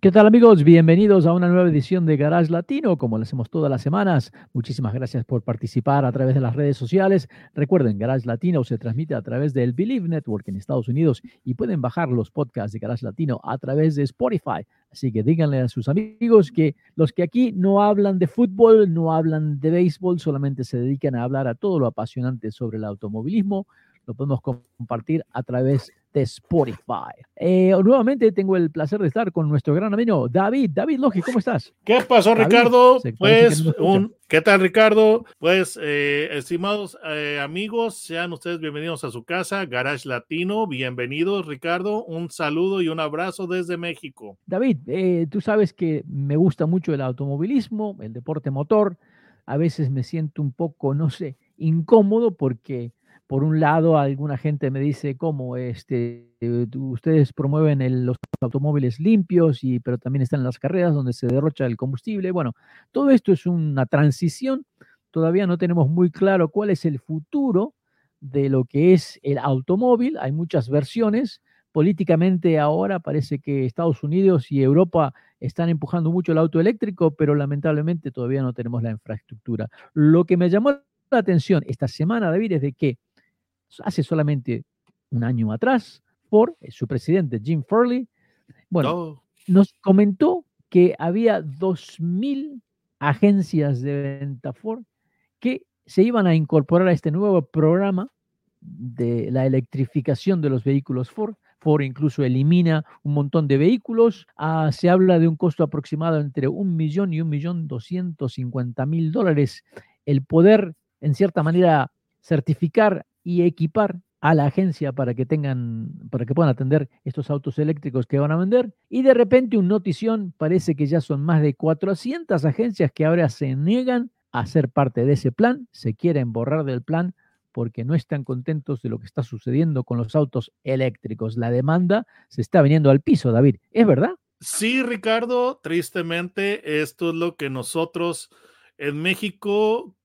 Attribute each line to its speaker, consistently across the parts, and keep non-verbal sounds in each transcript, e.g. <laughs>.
Speaker 1: ¿Qué tal amigos? Bienvenidos a una nueva edición de Garage Latino, como lo hacemos todas las semanas. Muchísimas gracias por participar a través de las redes sociales. Recuerden, Garage Latino se transmite a través del Believe Network en Estados Unidos y pueden bajar los podcasts de Garage Latino a través de Spotify. Así que díganle a sus amigos que los que aquí no hablan de fútbol, no hablan de béisbol, solamente se dedican a hablar a todo lo apasionante sobre el automovilismo, lo podemos compartir a través de Spotify. Eh, nuevamente tengo el placer de estar con nuestro gran amigo David. David Logi, ¿cómo estás?
Speaker 2: ¿Qué pasó, Ricardo? Pues, un, ¿qué tal, Ricardo? Pues, eh, estimados eh, amigos, sean ustedes bienvenidos a su casa, Garage Latino. Bienvenidos, Ricardo. Un saludo y un abrazo desde México.
Speaker 1: David, tú sabes que me gusta mucho el automovilismo, el deporte motor. A veces me siento un poco, no sé, incómodo porque por un lado, alguna gente me dice cómo este, ustedes promueven los automóviles limpios, y, pero también están las carreras donde se derrocha el combustible. Bueno, todo esto es una transición. Todavía no tenemos muy claro cuál es el futuro de lo que es el automóvil. Hay muchas versiones. Políticamente ahora parece que Estados Unidos y Europa están empujando mucho el auto eléctrico, pero lamentablemente todavía no tenemos la infraestructura. Lo que me llamó la atención esta semana, David, es de que hace solamente un año atrás, por eh, su presidente Jim Furley, bueno, nos comentó que había 2.000 agencias de venta Ford que se iban a incorporar a este nuevo programa de la electrificación de los vehículos Ford. Ford incluso elimina un montón de vehículos. Ah, se habla de un costo aproximado entre un millón y un millón doscientos cincuenta mil dólares. El poder, en cierta manera, certificar y equipar a la agencia para que tengan, para que puedan atender estos autos eléctricos que van a vender. Y de repente un notición, parece que ya son más de 400 agencias que ahora se niegan a ser parte de ese plan, se quieren borrar del plan porque no están contentos de lo que está sucediendo con los autos eléctricos. La demanda se está viniendo al piso, David. ¿Es verdad?
Speaker 2: Sí, Ricardo, tristemente esto es lo que nosotros en México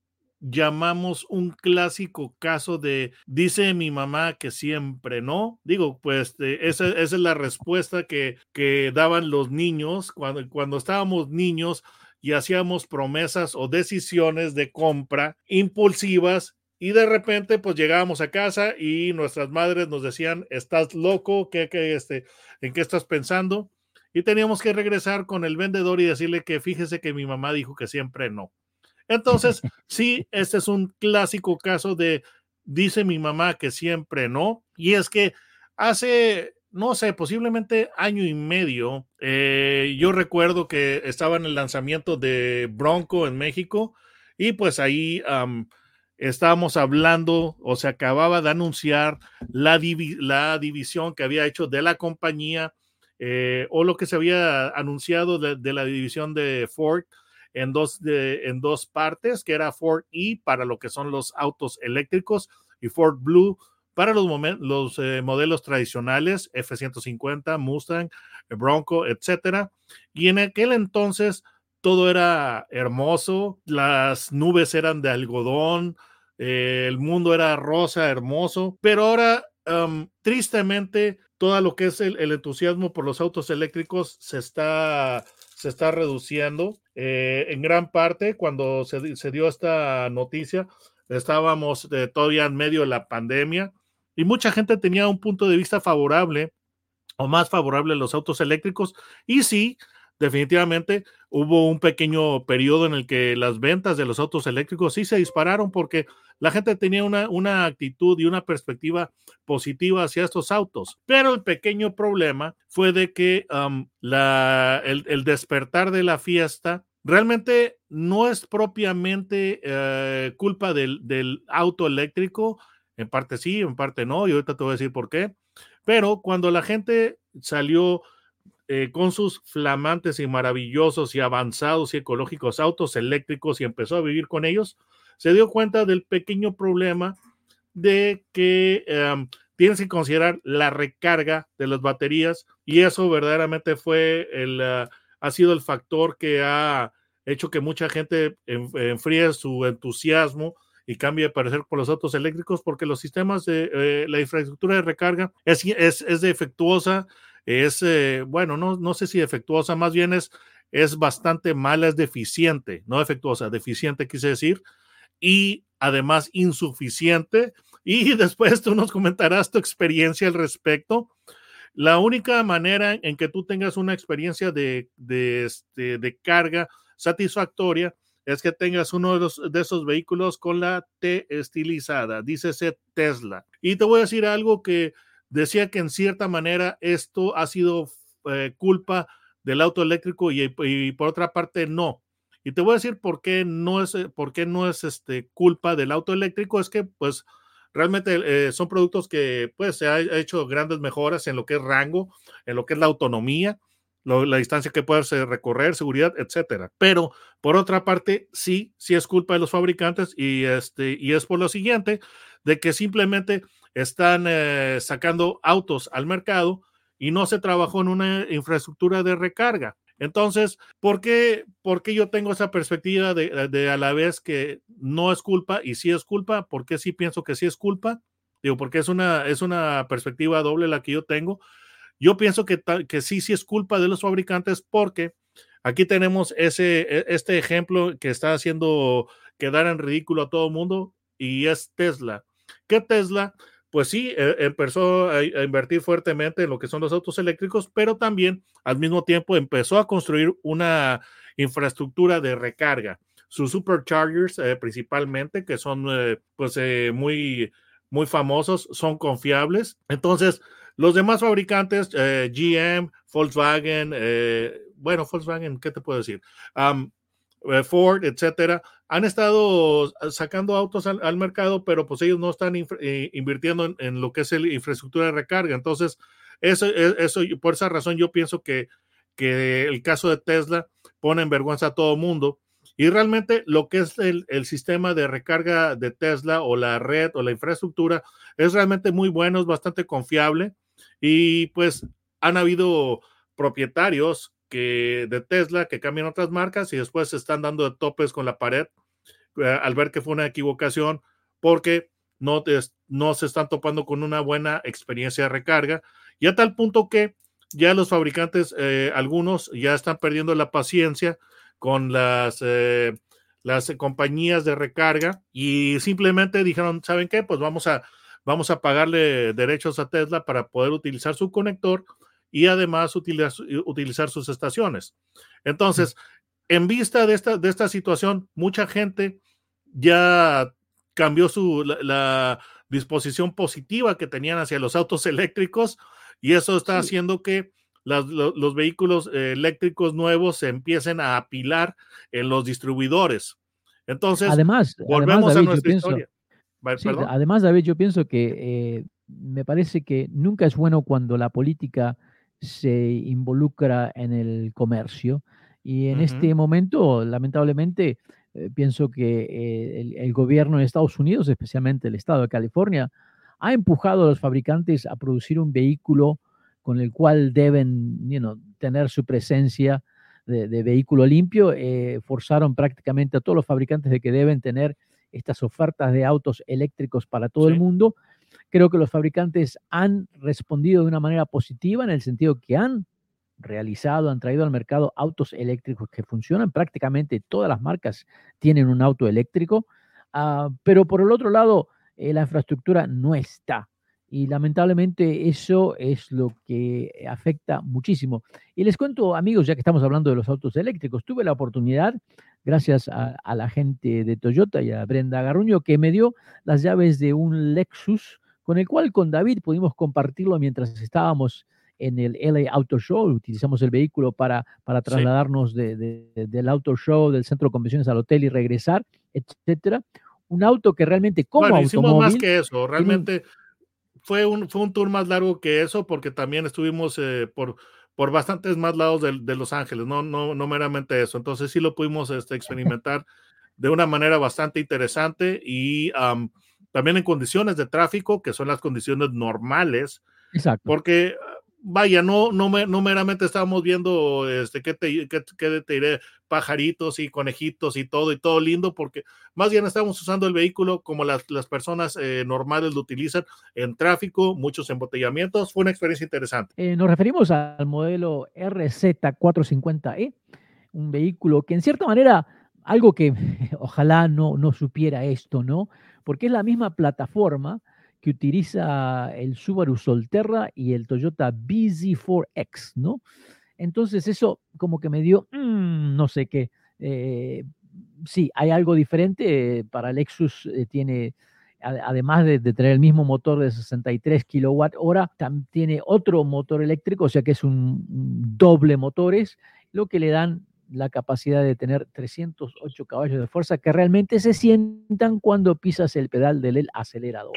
Speaker 2: llamamos un clásico caso de dice mi mamá que siempre no. Digo, pues esa, es la respuesta que, que daban los niños cuando, cuando estábamos niños y hacíamos promesas o decisiones de compra impulsivas y de repente pues llegábamos a casa y nuestras madres nos decían, estás loco, ¿Qué, qué, este, ¿en qué estás pensando? Y teníamos que regresar con el vendedor y decirle que fíjese que mi mamá dijo que siempre no. Entonces, sí, este es un clásico caso de, dice mi mamá que siempre no, y es que hace, no sé, posiblemente año y medio, eh, yo recuerdo que estaba en el lanzamiento de Bronco en México y pues ahí estábamos hablando o se acababa de anunciar la, la división que había hecho de la compañía eh, o lo que se había anunciado de la división de Ford en dos, de, en dos partes, que era Ford E para lo que son los autos eléctricos y Ford Blue para los, eh, modelos tradicionales, F-150, Mustang, Bronco, etcétera. Y en aquel entonces todo era hermoso, las nubes eran de algodón, eh, el mundo era rosa, hermoso, pero ahora, tristemente, todo lo que es el, entusiasmo por los autos eléctricos se está se está reduciendo. Eh, en gran parte, cuando se, dio esta noticia, estábamos eh, todavía en medio de la pandemia y mucha gente tenía un punto de vista favorable o más favorable a los autos eléctricos. Y sí, definitivamente hubo un pequeño periodo en el que las ventas de los autos eléctricos sí se dispararon porque la gente tenía una, una actitud y una perspectiva positiva hacia estos autos. Pero el pequeño problema fue de que la, el, despertar de la fiesta realmente no es propiamente eh, culpa del, del auto eléctrico. En parte sí, en parte no, y ahorita te voy a decir por qué. Pero cuando la gente salió eh, con sus flamantes y maravillosos y avanzados y ecológicos autos eléctricos y empezó a vivir con ellos, se dio cuenta del pequeño problema de que em, tienes que considerar la recarga de las baterías y eso verdaderamente fue el, ah, ha sido el factor que ha hecho que mucha gente enfríe su entusiasmo y cambie de parecer por los autos eléctricos porque los sistemas de eh, la infraestructura de recarga es, es defectuosa, es, eh, bueno, no, no sé si defectuosa, más bien es, es bastante mala, es deficiente, no defectuosa, deficiente quise decir, y además insuficiente. <laughs> Y después tú nos comentarás tu experiencia al respecto. La única manera en que tú tengas una experiencia de, de, este, de carga satisfactoria es que tengas uno de, los, de esos vehículos con la T estilizada, dícese Tesla. Y te voy a decir algo que decía que en cierta manera esto ha sido eh, culpa del auto eléctrico y, por otra parte no. Y te voy a decir por qué no es, eh, por qué no es este, culpa del auto eléctrico, es que pues realmente eh, son productos que pues se ha hecho grandes mejoras en lo que es rango, en lo que es la autonomía, la distancia que puedes recorrer, seguridad, etcétera. Pero por otra parte, sí, sí es culpa de los fabricantes y, este, y es por lo siguiente, de que simplemente están eh, sacando autos al mercado y no se trabajó en una infraestructura de recarga. Entonces, ¿por qué, por qué yo tengo esa perspectiva de, de, a la vez que no es culpa y sí es culpa? ¿Por qué sí pienso que sí es culpa? Digo, porque es una, es una perspectiva doble la que yo tengo yo pienso que, que sí, sí es culpa de los fabricantes porque aquí tenemos ese, e, este ejemplo que está haciendo quedar en ridículo a todo el mundo y es Tesla. ¿Qué Tesla? Pues sí, e, empezó a, invertir fuertemente en lo que son los autos eléctricos, pero también al mismo tiempo empezó a construir una infraestructura de recarga. Sus superchargers eh, principalmente, que son eh, pues eh, muy, muy famosos, son confiables. Entonces, los demás fabricantes, eh, GM, Volkswagen, eh, bueno, Volkswagen, ¿qué te puedo decir? Eh, Ford, etcétera, han estado sacando autos al, mercado, pero pues ellos no están invirtiendo en, lo que es la infraestructura de recarga. Entonces, eso, e, eso, por esa razón yo pienso que, que el caso de Tesla pone en vergüenza a todo mundo. Y realmente lo que es el, el, sistema de recarga de Tesla o la red o la infraestructura es realmente muy bueno, es bastante confiable. Y pues han habido propietarios que, de Tesla que cambian otras marcas y después se están dando de topes con la pared eh, al ver que fue una equivocación porque no, no se están topando con una buena experiencia de recarga y a tal punto que ya los fabricantes, eh, algunos ya están perdiendo la paciencia con las, eh, las compañías de recarga y simplemente dijeron, ¿saben qué? Pues vamos a vamos a pagarle derechos a Tesla para poder utilizar su conector y además utilizar, sus estaciones. Entonces, en vista de esta, de esta situación, mucha gente ya cambió su, la, disposición positiva que tenían hacia los autos <laughs> eléctricos y eso está haciendo que los, vehículos eléctricos nuevos se empiecen a apilar en los distribuidores. Entonces,
Speaker 1: además, volvemos a nuestra historia además, David, yo pienso que eh, me parece que nunca es bueno cuando la política se involucra en el comercio. Y en este momento, lamentablemente, eh, pienso que eh, el, gobierno de Estados Unidos, especialmente el estado de California, ha empujado a los fabricantes a producir un vehículo con el cual deben tener su presencia de, de vehículo limpio. forzaron prácticamente a todos los fabricantes de que deben tener estas ofertas de autos eléctricos para todo el mundo. Creo que los fabricantes han respondido de una manera positiva en el sentido que han realizado, han traído al mercado autos eléctricos que funcionan. Prácticamente todas las marcas tienen un auto eléctrico, ah, pero por el otro lado, eh, la infraestructura no está. Y lamentablemente eso es lo que afecta muchísimo. Y les cuento, amigos, ya que estamos hablando de los autos eléctricos, tuve la oportunidad gracias a, la gente de Toyota y a Brenda Garruño, que me dio las llaves de un Lexus, con el cual con David pudimos compartirlo mientras estábamos en el LA Auto Show. Utilizamos el vehículo para, para trasladarnos del Auto Show, del centro de convenciones al hotel y regresar, etcétera. Un auto que realmente como bueno, hicimos
Speaker 2: más que eso, realmente fue un, fue un tour más largo que eso porque también estuvimos eh, por por bastantes más lados de, de, Los Ángeles, no, no, no meramente eso. Entonces sí lo pudimos este, experimentar de una manera bastante interesante y um, también en condiciones de tráfico, que son las condiciones normales.
Speaker 1: Exacto.
Speaker 2: Porque vaya, no, no, no meramente estábamos viendo, este, ¿qué te, qué, te diré? Pajaritos y conejitos y todo, y todo lindo, porque más bien estamos usando el vehículo como las, las personas eh, normales lo utilizan en tráfico, muchos embotellamientos. Fue una experiencia interesante.
Speaker 1: Eh, nos referimos al modelo RZ450E, un vehículo que en cierta manera, algo que <laughs> ojalá no, no supiera esto, ¿no? Porque es la misma plataforma que utiliza el Subaru Solterra y el Toyota BZ4X, ¿no? Entonces eso como que me dio, mmm, no sé qué, eh, sí, hay algo diferente, para Lexus eh, tiene, además de, tener el mismo motor de 63 kilowatt hora, tiene otro motor eléctrico, o sea que es un, un doble motores, lo que le dan la capacidad de tener 308 caballos de fuerza que realmente se sientan cuando pisas el pedal del acelerador.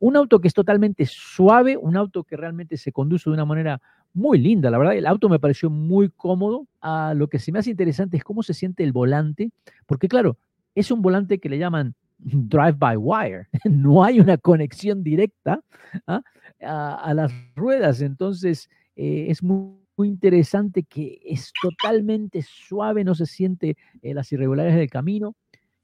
Speaker 1: Un auto que es totalmente suave, un auto que realmente se conduce de una manera muy linda, la verdad. El auto me pareció muy cómodo. Ah, lo que se me hace interesante es cómo se siente el volante, porque claro, es un volante que le llaman drive by wire. <laughs> No hay una conexión directa ¿ah? a, a, las ruedas, entonces eh, es muy muy interesante que es totalmente suave, no se siente eh, las irregularidades del camino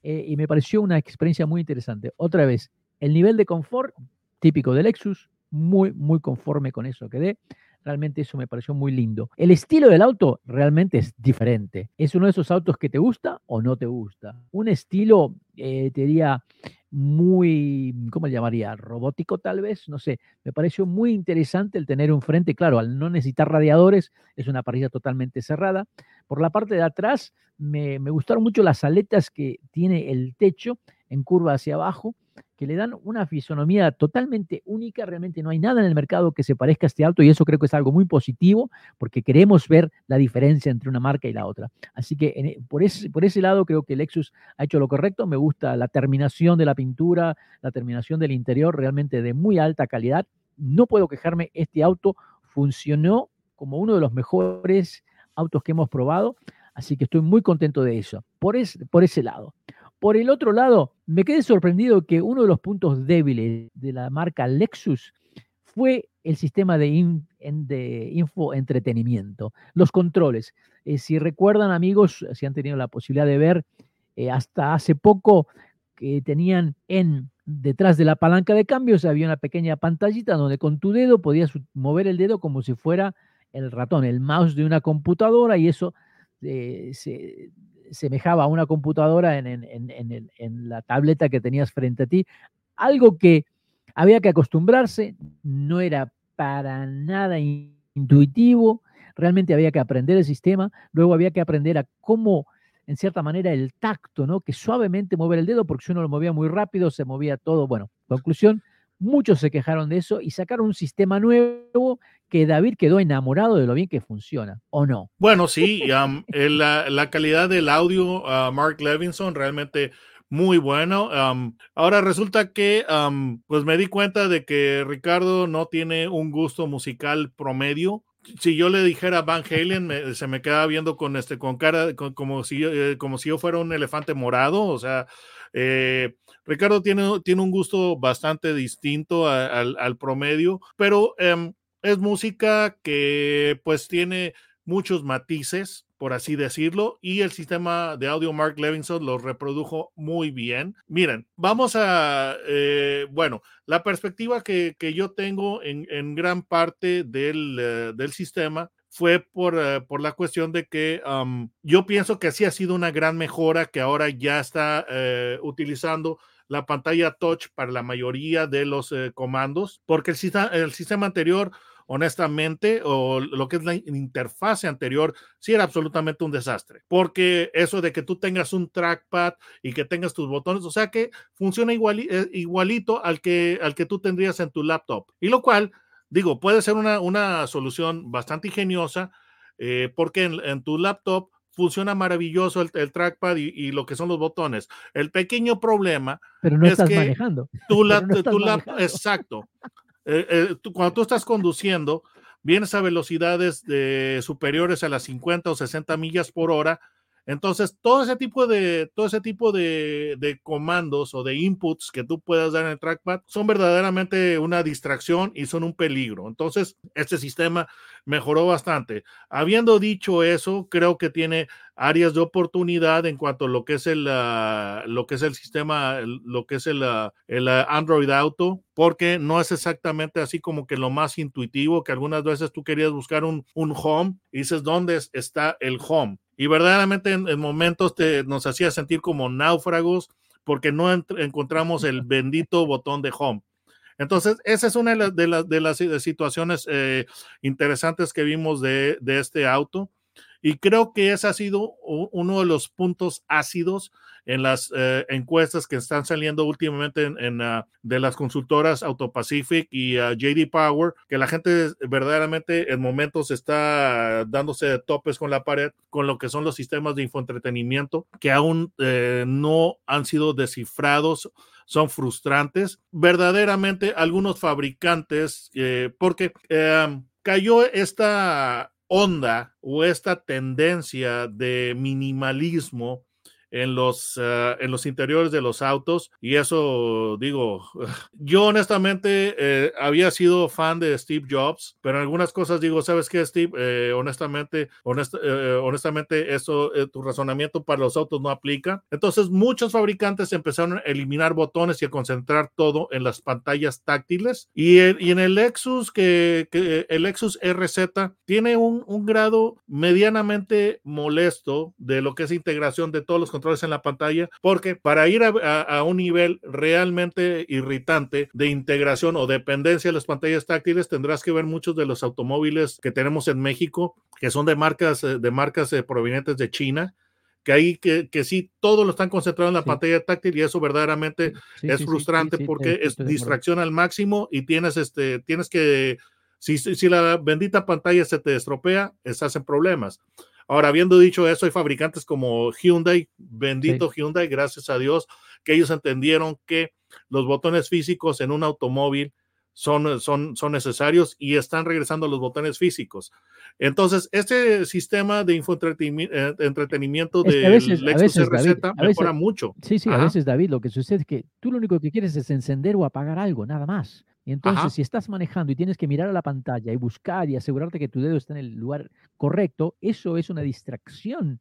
Speaker 1: eh, y me pareció una experiencia muy interesante. Otra vez, el nivel de confort típico del Lexus, muy, muy conforme con eso quedé. Realmente eso me pareció muy lindo. El estilo del auto realmente es diferente. Es uno de esos autos que te gusta o no te gusta. Un estilo, eh, te diría, muy, ¿cómo le llamaría? Robótico tal vez, no sé. Me pareció muy interesante el tener un frente, claro, al no necesitar radiadores, es una parrilla totalmente cerrada. Por la parte de atrás, me, me gustaron mucho las aletas que tiene el techo en curva hacia abajo que le dan una fisonomía totalmente única. Realmente no hay nada en el mercado que se parezca a este auto y eso creo que es algo muy positivo porque queremos ver la diferencia entre una marca y la otra. Así que e, por, ese, por ese lado creo que Lexus ha hecho lo correcto. Me gusta la terminación de la pintura, la terminación del interior realmente de muy alta calidad. No puedo quejarme, este auto funcionó como uno de los mejores autos que hemos probado. Así que estoy muy contento de eso, por, es, por ese lado. Por el otro lado, me quedé sorprendido que uno de los puntos débiles de la marca Lexus fue el sistema de, in, de infoentretenimiento, los controles. Eh, si recuerdan amigos, si han tenido la posibilidad de ver, eh, hasta hace poco que tenían en detrás de la palanca de cambios había una pequeña pantallita donde con tu dedo podías mover el dedo como si fuera el ratón, el mouse de una computadora y eso eh, se semejaba a una computadora en, en, en, en, la tableta que tenías frente a ti. Algo que había que acostumbrarse, no era para nada intuitivo, realmente había que aprender el sistema, luego había que aprender a cómo, en cierta manera, el tacto, ¿no? Que suavemente mover el dedo, porque si uno lo movía muy rápido, se movía todo. Bueno, conclusión, muchos se quejaron de eso y sacaron un sistema nuevo que David quedó enamorado de lo bien que funciona, ¿o no?
Speaker 2: Bueno, sí, um, <laughs> la, la, calidad del audio, uh, Mark Levinson, realmente muy bueno. Um, ahora resulta que, um, pues me di cuenta de que Ricardo no tiene un gusto musical promedio. Si yo le dijera Van Halen, me, se me queda viendo con este, con cara, con, como si yo, eh, como si yo fuera un elefante morado. O sea, eh, Ricardo tiene, tiene un gusto bastante distinto a, al, promedio, pero um, es música que pues tiene muchos matices, por así decirlo, y el sistema de audio Mark Levinson lo reprodujo muy bien. Miren, vamos a, eh, bueno, la perspectiva que, que yo tengo en, en, gran parte del, uh, del sistema fue por, uh, por, la cuestión de que yo pienso que sí ha sido una gran mejora que ahora ya está utilizando la pantalla touch para la mayoría de los eh, comandos, porque el, el sistema anterior honestamente, o lo que es la interfase anterior, sí era absolutamente un desastre, porque eso de que tú tengas un trackpad y que tengas tus botones, o sea que funciona igual, eh, igualito al que, al que tú tendrías en tu laptop, y lo cual, digo, puede ser una, una solución bastante ingeniosa, eh, porque en, tu laptop funciona maravilloso el, el trackpad y, y, lo que son los botones. El pequeño problema
Speaker 1: Pero no
Speaker 2: es
Speaker 1: estás
Speaker 2: que
Speaker 1: manejando.
Speaker 2: tu, la, <laughs> no exacto. Eh, eh, tú, cuando tú estás conduciendo, vienes a velocidades de, superiores a las 50 o 60 millas por hora, entonces, todo ese tipo de, todo ese tipo de, de, comandos o de inputs que tú puedas dar en el trackpad son verdaderamente una distracción y son un peligro. Entonces, este sistema mejoró bastante. Habiendo dicho eso, creo que tiene áreas de oportunidad en cuanto a lo que es el, uh, lo que es el sistema, lo que es el, uh, el uh, Android Auto, porque no es exactamente así como que lo más intuitivo, que algunas veces tú querías buscar un, un home y dices, ¿dónde está el home? Y verdaderamente en, momentos te, nos hacía sentir como náufragos porque no encontramos el bendito botón de home. Entonces, esa es una de, las, de las situaciones eh, interesantes que vimos de, de, este auto. Y creo que ese ha sido uno de los puntos ácidos en las eh, encuestas que están saliendo últimamente en, ah, de las consultoras AutoPacific y uh, ah, JD Power, que la gente verdaderamente en momentos está dándose topes con la pared con lo que son los sistemas de infoentretenimiento que aún eh, no han sido descifrados son frustrantes. Verdaderamente algunos fabricantes, eh, porque cayó esta onda o esta tendencia de minimalismo en los, uh, en los interiores de los autos y eso digo, <laughs> yo honestamente eh, había sido fan de Steve Jobs, pero en algunas cosas digo, ¿sabes qué, Steve? Eh, honestamente, honest, eh, honestamente, eso, tu razonamiento para los autos no aplica. Entonces, muchos fabricantes empezaron a eliminar botones y a concentrar todo en las pantallas táctiles y, y en el Lexus, que, que, el Lexus RZ tiene un, un grado medianamente molesto de lo que es integración de todos los controles en la pantalla, porque para ir a, un nivel realmente irritante de integración o dependencia de las pantallas táctiles, tendrás que ver muchos de los automóviles que tenemos en México, que son de marcas, eh, de marcas eh, provenientes de China, que ahí que, que, sí, todo lo están concentrado en la pantalla táctil y eso verdaderamente es frustrante porque es distracción al máximo y tienes este, tienes que, si, si la bendita pantalla se te estropea, estás en problemas. Ahora, habiendo dicho eso, hay fabricantes como Hyundai, bendito Hyundai, gracias a Dios, que ellos entendieron que los botones físicos en un automóvil son, son, son necesarios y están regresando los botones físicos. Entonces, este sistema de infoentretenimiento
Speaker 1: es
Speaker 2: de
Speaker 1: Lexus
Speaker 2: RZ mejora mucho.
Speaker 1: Sí, sí, Ajá. a veces, David, lo que sucede es que tú lo único que quieres es encender o apagar algo, nada más. Entonces, Ajá. si estás manejando y tienes que mirar a la pantalla y buscar y asegurarte que tu dedo está en el lugar correcto, eso es una distracción.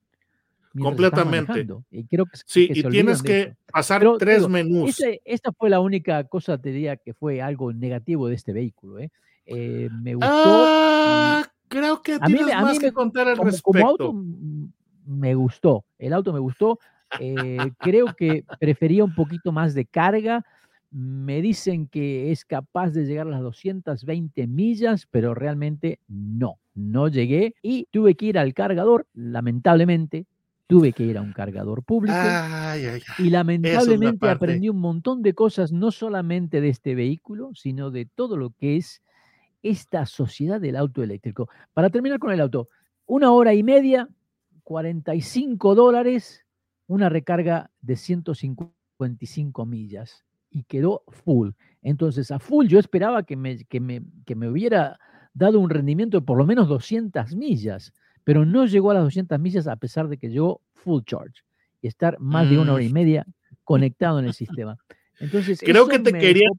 Speaker 2: Completamente.
Speaker 1: Y creo que,
Speaker 2: sí,
Speaker 1: que
Speaker 2: y tienes que pasar
Speaker 1: Pero,
Speaker 2: tres
Speaker 1: digo,
Speaker 2: menús.
Speaker 1: ese, esta fue la única cosa, te diría, que fue algo negativo de este vehículo. ¿eh? Eh, me gustó.
Speaker 2: Ah, creo que
Speaker 1: a mí,
Speaker 2: tienes
Speaker 1: me- a
Speaker 2: más
Speaker 1: mí
Speaker 2: que
Speaker 1: me-
Speaker 2: contar al
Speaker 1: como,
Speaker 2: respecto.
Speaker 1: como auto me gustó, el auto me gustó. eh, creo que prefería un poquito más de carga. Me dicen que es capaz de llegar a las 220 millas, pero realmente no, no llegué y tuve que ir al cargador, lamentablemente, tuve que ir a un cargador público
Speaker 2: Ay, ay, ay.
Speaker 1: y lamentablemente aprendí un montón de cosas, no solamente de este vehículo, sino de todo lo que es esta sociedad del auto eléctrico. Para terminar con el auto, una hora y media, 45 dólares, una recarga de 155 millas y quedó full. Entonces, a full yo esperaba que me, que me, que me hubiera dado un rendimiento de por lo menos 200 millas, pero no llegó a las 200 millas a pesar de que llegó full charge y estar más de una hora y
Speaker 2: Mm.
Speaker 1: media <laughs> conectado en el sistema. Entonces,
Speaker 2: Creo que te querían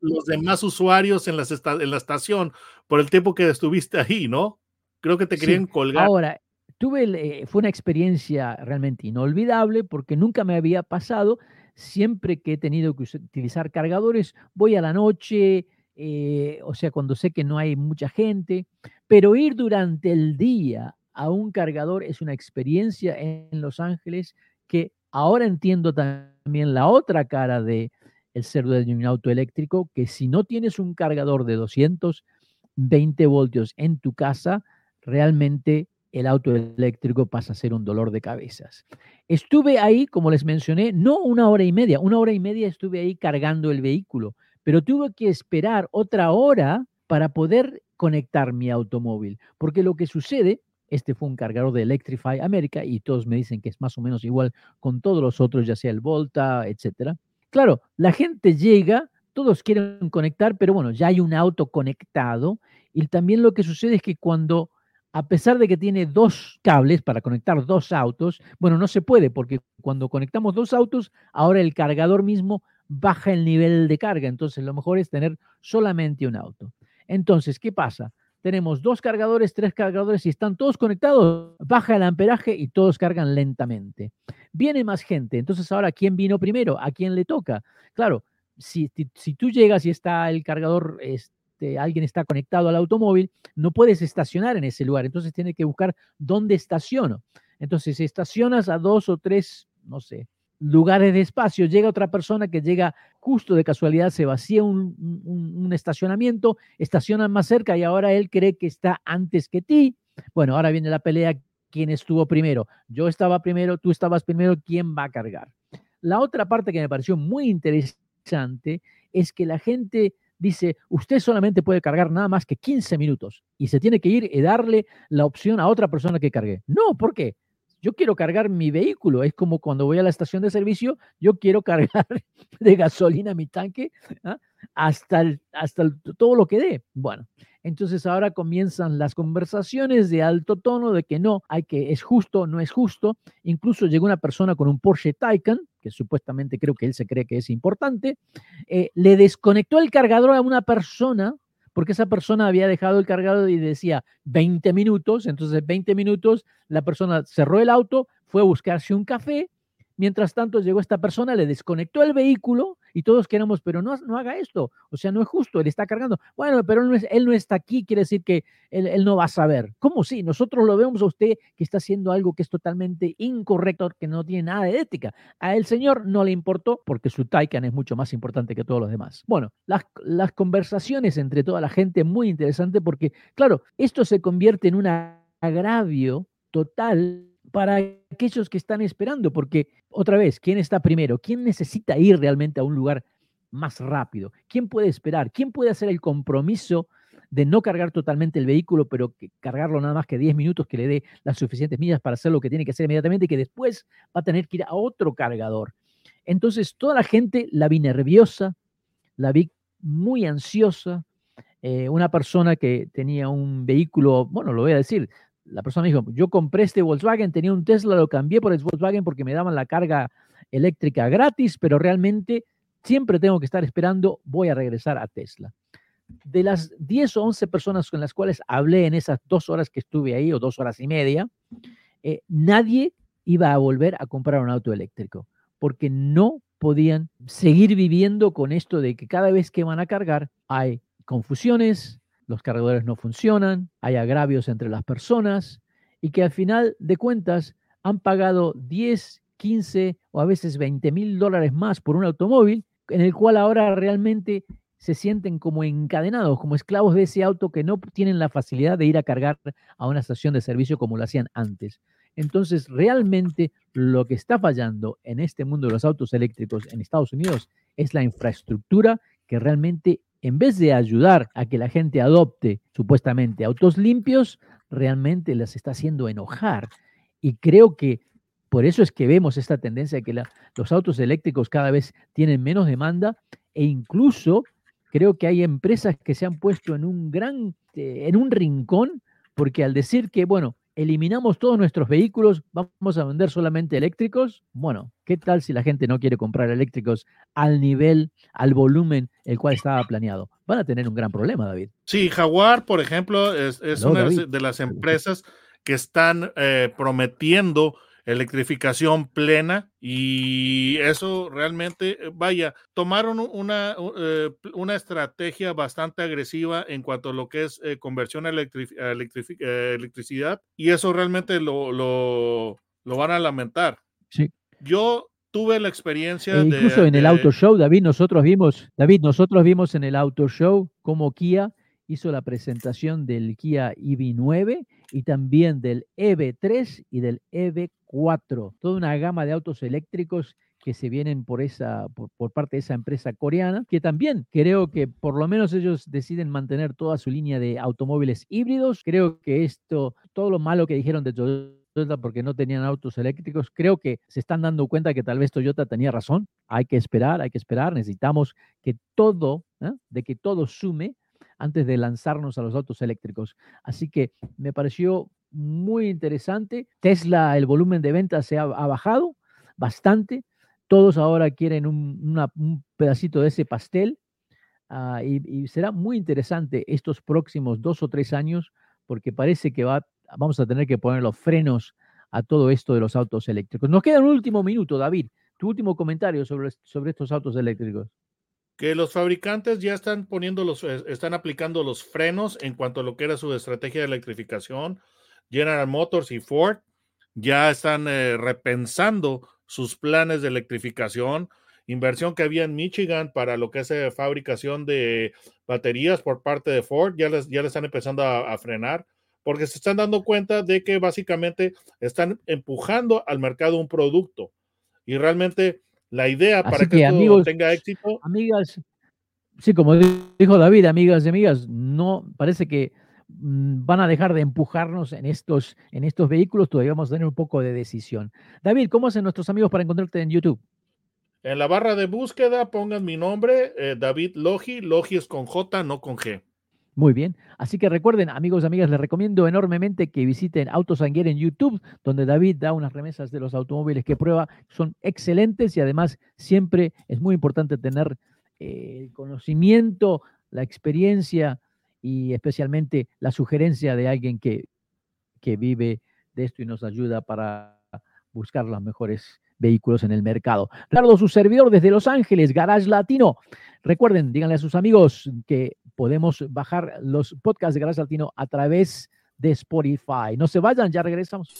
Speaker 2: los demás usuarios en, las en la estación por el tiempo que estuviste ahí, ¿no? Creo que te
Speaker 1: Sí,
Speaker 2: querían colgar.
Speaker 1: ahora, tuve, eh, fue una experiencia realmente inolvidable porque nunca me había pasado. Siempre que he tenido que utilizar cargadores, voy a la noche, eh, o sea, cuando sé que no hay mucha gente, pero ir durante el día a un cargador es una experiencia en Los Ángeles que ahora entiendo también la otra cara de el ser de un auto eléctrico, que si no tienes un cargador de 220 voltios en tu casa, realmente el auto eléctrico pasa a ser un dolor de cabezas. Estuve ahí, como les mencioné, no una hora y media, una hora y media estuve ahí cargando el vehículo, pero tuve que esperar otra hora para poder conectar mi automóvil, porque lo que sucede, este fue un cargador de Electrify America y todos me dicen que es más o menos igual con todos los otros, ya sea el Volta, etcétera. Claro, la gente llega, todos quieren conectar, pero bueno, ya hay un auto conectado Y también lo que sucede es que cuando, a pesar de que tiene dos cables para conectar dos autos, bueno, no se puede porque cuando conectamos dos autos, ahora el cargador mismo baja el nivel de carga. Entonces, lo mejor es tener solamente un auto. Entonces, ¿qué pasa? Tenemos dos cargadores, tres cargadores y están todos conectados, baja el amperaje y todos cargan lentamente. Viene más gente, entonces ahora, ¿quién vino primero? ¿A quién le toca? Claro, si, si tú llegas y está el cargador, este, alguien está conectado al automóvil, no puedes estacionar en ese lugar, entonces tienes que buscar dónde estaciono. Entonces, si estacionas a dos o tres, no sé, lugares de espacio, llega otra persona que llega justo de casualidad, se vacía un, un, estacionamiento, estacionan más cerca y ahora él cree que está antes que ti. Bueno, ahora viene la pelea, ¿quién estuvo primero? Yo estaba primero, tú estabas primero, ¿quién va a cargar? La otra parte que me pareció muy interesante es que la gente dice, usted solamente puede cargar nada más que 15 minutos y se tiene que ir y darle la opción a otra persona que cargue. No, ¿por qué? yo quiero cargar mi vehículo. Es como cuando voy a la estación de servicio, yo quiero <laughs> cargar de gasolina mi tanque ¿ah? Hasta, hasta todo lo que dé. Bueno, entonces ahora comienzan las conversaciones de alto tono de que no, hay que, es justo, no es justo. Incluso llegó una persona con un Porsche Taycan, que supuestamente creo que él se cree que es importante, eh, le desconectó el cargador a una persona porque esa persona había dejado el cargador y decía 20 minutos, entonces 20 minutos la persona cerró el auto, fue a buscarse un café, Mientras tanto llegó esta persona, le desconectó el vehículo y todos queremos, pero no, no haga esto, o sea, no es justo, él está cargando. Bueno, pero él no, está aquí, quiere decir que él, no va a saber. ¿Cómo sí? Nosotros lo vemos a usted que está haciendo algo que es totalmente incorrecto, que no tiene nada de ética. A el señor no le importó porque su Taycan es mucho más importante que todos los demás. Bueno, las, las conversaciones entre toda la gente muy interesante porque, claro, esto se convierte en un agravio total para aquellos que están esperando, porque otra vez, ¿quién está primero? ¿Quién necesita ir realmente a un lugar más rápido? ¿Quién puede esperar? ¿Quién puede hacer el compromiso de no cargar totalmente el vehículo, pero que cargarlo nada más que 10 minutos, que le dé las suficientes millas para hacer lo que tiene que hacer inmediatamente y que después va a tener que ir a otro cargador? Entonces, toda la gente la vi nerviosa, la vi muy ansiosa. Eh, una persona que tenía un vehículo, bueno, lo voy a decir, la persona dijo, yo compré este Volkswagen, tenía un Tesla, lo cambié por el Volkswagen porque me daban la carga eléctrica gratis, pero realmente siempre tengo que estar esperando, voy a regresar a Tesla. De las 10 o 11 personas con las cuales hablé en esas dos horas que estuve ahí, o dos horas y media, eh, nadie iba a volver a comprar un auto eléctrico, porque no podían seguir viviendo con esto de que cada vez que van a cargar hay confusiones, los cargadores no funcionan, hay agravios entre las personas y que al final de cuentas han pagado 10, 15 o a veces 20 mil dólares más por un automóvil en el cual ahora realmente se sienten como encadenados, como esclavos de ese auto que no tienen la facilidad de ir a cargar a una estación de servicio como lo hacían antes. Entonces, realmente lo que está fallando en este mundo de los autos eléctricos en Estados Unidos es la infraestructura que realmente en vez de ayudar a que la gente adopte supuestamente autos limpios, realmente las está haciendo enojar. Y creo que por eso es que vemos esta tendencia de que los autos eléctricos cada vez tienen menos demanda e incluso creo que hay empresas que se han puesto en un gran, eh, en un rincón, porque al decir que, bueno, eliminamos todos nuestros vehículos, vamos a vender solamente eléctricos. Bueno, ¿qué tal si la gente no quiere comprar eléctricos al nivel, al volumen el cual estaba planeado? Van a tener un gran problema, David.
Speaker 2: Sí, Jaguar, por ejemplo, es, una de las empresas que están eh, prometiendo electrificación plena y eso realmente, eh, vaya, tomaron una, eh, una estrategia bastante agresiva en cuanto a lo que es eh, conversión a, electricidad y eso realmente lo, lo, lo, van a lamentar.
Speaker 1: Sí.
Speaker 2: Yo tuve la experiencia
Speaker 1: e incluso en el auto show, David, nosotros vimos, David, nosotros vimos en el auto show cómo Kia hizo la presentación del Kia EV9 y también del EV3 y del EV4, toda una gama de autos eléctricos que se vienen por, esa, por, parte de esa empresa coreana, que también creo que por lo menos ellos deciden mantener toda su línea de automóviles híbridos. Creo que esto, todo lo malo que dijeron de Toyota porque no tenían autos eléctricos, creo que se están dando cuenta que tal vez Toyota tenía razón. Hay que esperar, hay que esperar, necesitamos que todo, ¿eh? de que todo sume antes de lanzarnos a los autos eléctricos. Así que me pareció muy interesante. Tesla, el volumen de ventas se ha, bajado bastante. Todos ahora quieren un, pedacito de ese pastel. Ah, y, será muy interesante estos próximos dos o tres años porque parece que va, vamos a tener que poner los frenos a todo esto de los autos eléctricos. Nos queda un último minuto, David. Tu último comentario sobre, sobre estos autos eléctricos
Speaker 2: que los fabricantes ya están poniendo los, eh, están aplicando los frenos en cuanto a lo que era su estrategia de electrificación. General Motors y Ford ya están eh, repensando sus planes de electrificación. Inversión que había en Michigan para lo que es eh, fabricación de baterías por parte de Ford, ya les, ya están empezando a, frenar porque se están dando cuenta de que básicamente están empujando al mercado un producto y realmente la idea para que, esto tenga éxito.
Speaker 1: Amigas, sí, como dijo David, amigas y amigas, no parece que mm, van a dejar de empujarnos en estos, en estos vehículos, todavía vamos a tener un poco de decisión. David, ¿cómo hacen nuestros amigos para encontrarte en YouTube?
Speaker 2: En la barra de búsqueda pongan mi nombre, eh, David Logi. Logi es con J, no con G.
Speaker 1: Muy bien. Así que recuerden, amigos y amigas, les recomiendo enormemente que visiten Autosanguer en YouTube, donde David da unas remesas de los automóviles que prueba. Son excelentes y además siempre es muy importante tener eh, el conocimiento, la experiencia y especialmente la sugerencia de alguien que, que vive de esto y nos ayuda para buscar los mejores vehículos en el mercado. Claro, su servidor desde Los Ángeles, Garage Latino. Recuerden, díganle a sus amigos que podemos bajar los podcasts de Garage Latino a través de Spotify. No se vayan, ya regresamos.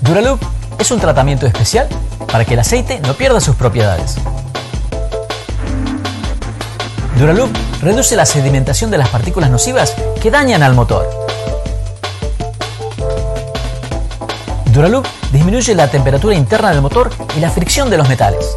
Speaker 3: Duraloop es un tratamiento especial para que el aceite no pierda sus propiedades. Duraloop reduce la sedimentación de las partículas nocivas que dañan al motor. Duraloop disminuye la temperatura interna del motor y la fricción de los metales.